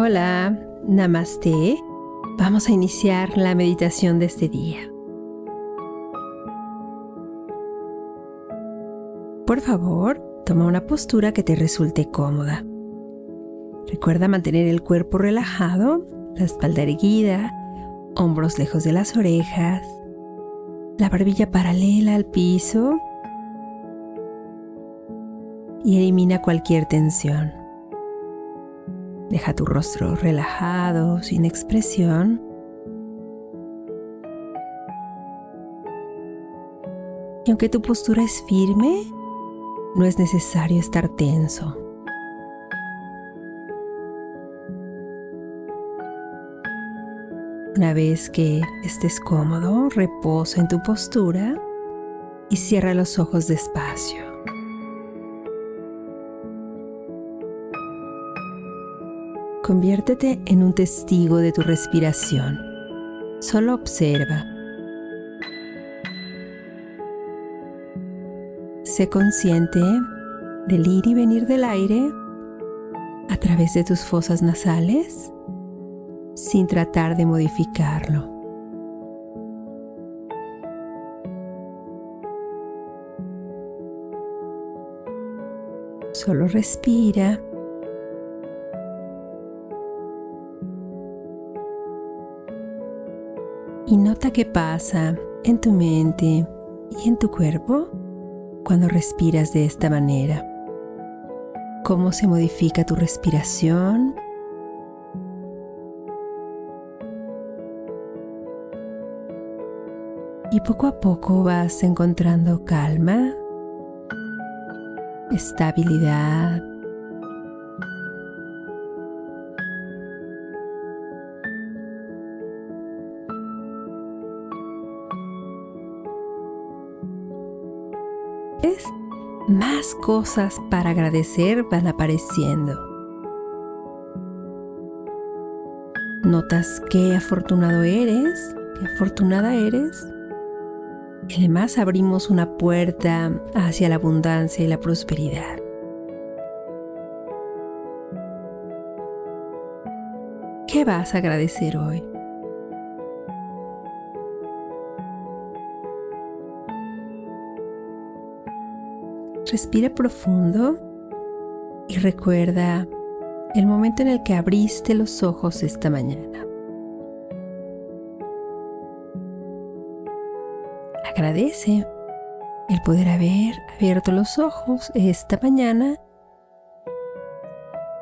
Hola, namaste. Vamos a iniciar la meditación de este día. Por favor, toma una postura que te resulte cómoda. Recuerda mantener el cuerpo relajado, la espalda erguida, hombros lejos de las orejas, la barbilla paralela al piso y elimina cualquier tensión. Deja tu rostro relajado, sin expresión. Y aunque tu postura es firme, no es necesario estar tenso. Una vez que estés cómodo, reposa en tu postura y cierra los ojos despacio. Conviértete en un testigo de tu respiración. Solo observa. Sé consciente del ir y venir del aire a través de tus fosas nasales sin tratar de modificarlo. Solo respira y nota qué pasa en tu mente y en tu cuerpo cuando respiras de esta manera. Cómo se modifica tu respiración. Y poco a poco vas encontrando calma, estabilidad más cosas para agradecer van apareciendo. Notas qué afortunado eres, qué afortunada eres. Y además abrimos una puerta hacia la abundancia y la prosperidad. ¿Qué vas a agradecer hoy? Respira profundo y recuerda el momento en el que abriste los ojos esta mañana. Agradece el poder haber abierto los ojos esta mañana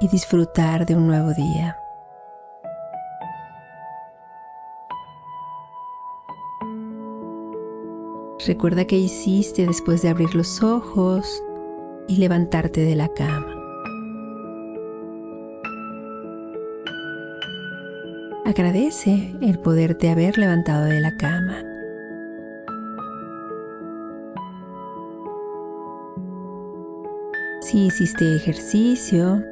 y disfrutar de un nuevo día. Recuerda qué hiciste después de abrir los ojos y levantarte de la cama. Agradece el poderte haber levantado de la cama. Si hiciste ejercicio,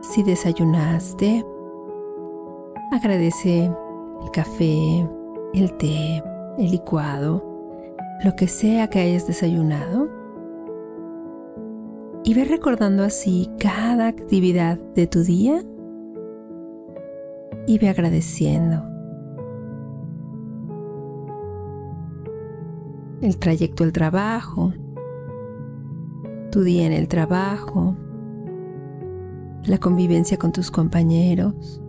si desayunaste, agradece el café, el té, el licuado, lo que sea que hayas desayunado. Y ve recordando así cada actividad de tu día y ve agradeciendo. El trayecto al trabajo, tu día en el trabajo, la convivencia con tus compañeros,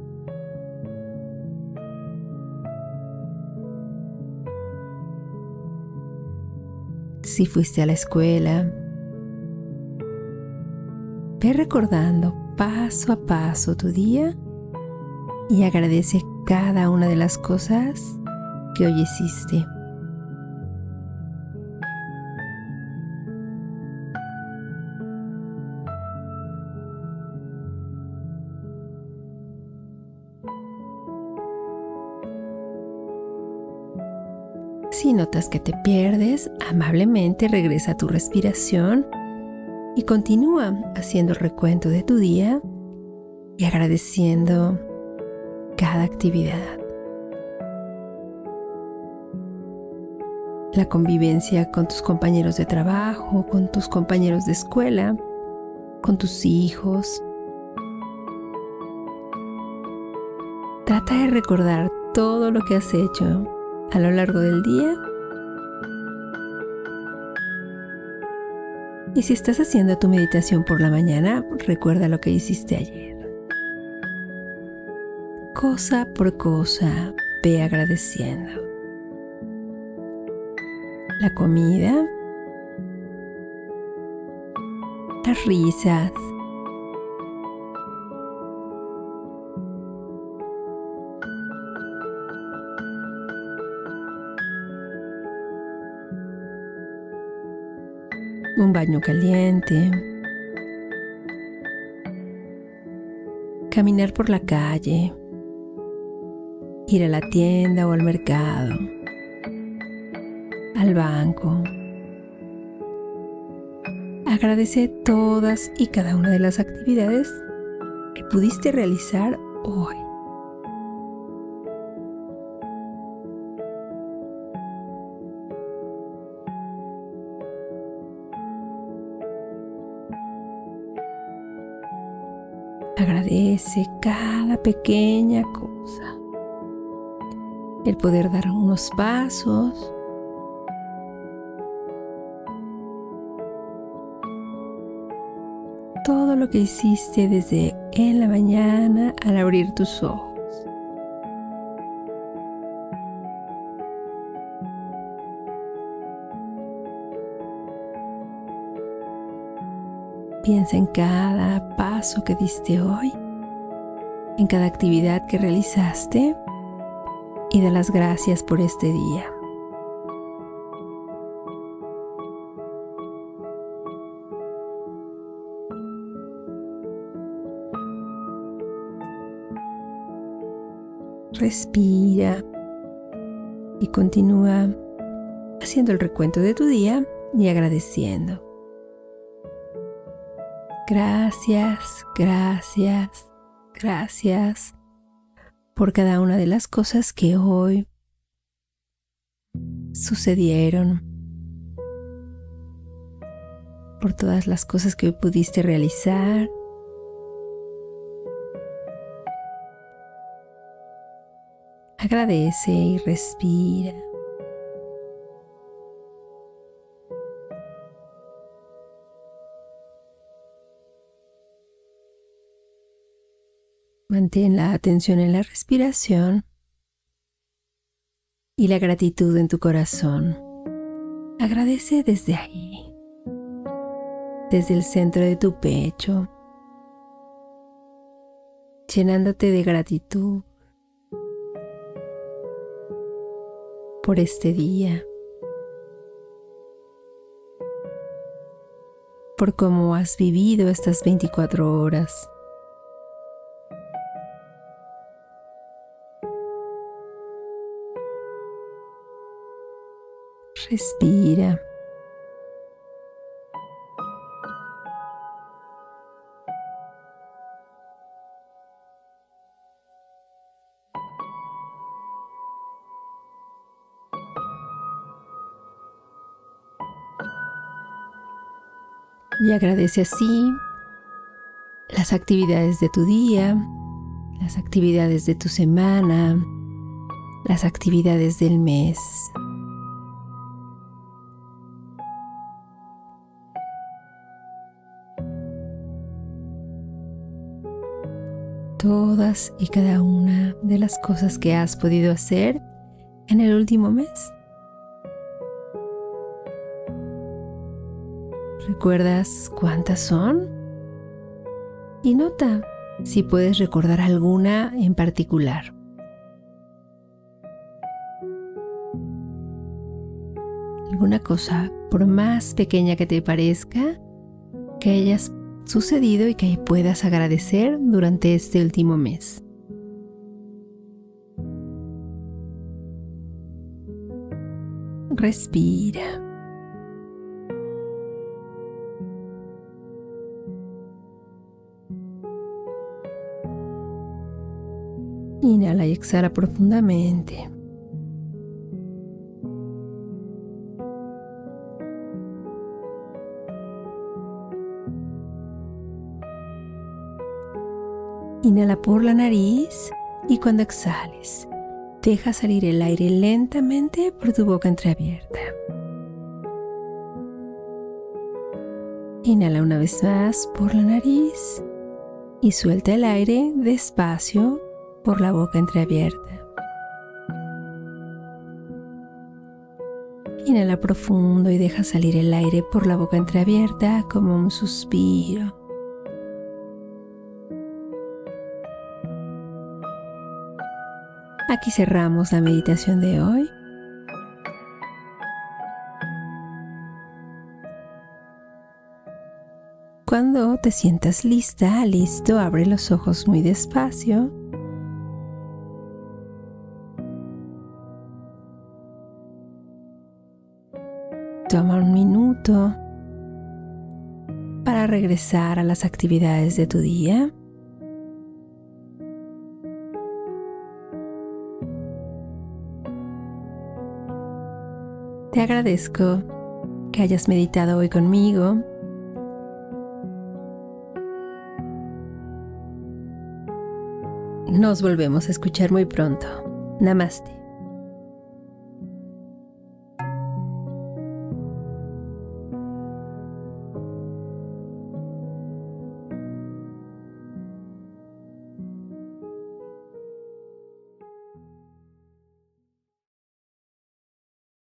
si fuiste a la escuela. Ve recordando paso a paso tu día y agradece cada una de las cosas que hoy hiciste. Si notas que te pierdes, amablemente regresa a tu respiración y continúa haciendo el recuento de tu día y agradeciendo cada actividad. La convivencia con tus compañeros de trabajo, con tus compañeros de escuela, con tus hijos. Trata de recordar todo lo que has hecho a lo largo del día. Y si estás haciendo tu meditación por la mañana, recuerda lo que hiciste ayer. Cosa por cosa, ve agradeciendo. La comida, las risas, un baño caliente, caminar por la calle, ir a la tienda o al mercado, al banco. Agradece todas y cada una de las actividades que pudiste realizar hoy. Agradece cada pequeña cosa. El poder dar unos pasos. Todo lo que hiciste desde en la mañana al abrir tus ojos. Piensa en cada paso que diste hoy, en cada actividad que realizaste y da las gracias por este día. Respira y continúa haciendo el recuento de tu día y agradeciendo. Gracias, gracias, gracias por cada una de las cosas que hoy sucedieron, por todas las cosas que hoy pudiste realizar. Agradece y respira. Mantén la atención en la respiración y la gratitud en tu corazón. Agradece desde ahí, desde el centro de tu pecho, llenándote de gratitud por este día, por cómo has vivido estas 24 horas. Respira. Y agradece así las actividades de tu día, las actividades de tu semana, las actividades del mes. Todas y cada una de las cosas que has podido hacer en el último mes. ¿Recuerdas cuántas son? Y nota si puedes recordar alguna en particular. Alguna cosa, por más pequeña que te parezca, que hayas sucedido y que puedas agradecer durante este último mes. Respira. Inhala y exhala profundamente. Inhala por la nariz Y cuando exhales, deja salir el aire lentamente por tu boca entreabierta. Inhala una vez más por la nariz y suelta el aire despacio por la boca entreabierta. Inhala profundo y deja salir el aire por la boca entreabierta como un suspiro. Aquí cerramos la meditación de hoy. Cuando te sientas lista, listo, abre los ojos muy despacio. Toma un minuto para regresar a las actividades de tu día. Agradezco que hayas meditado hoy conmigo. Nos volvemos a escuchar muy pronto. Namaste.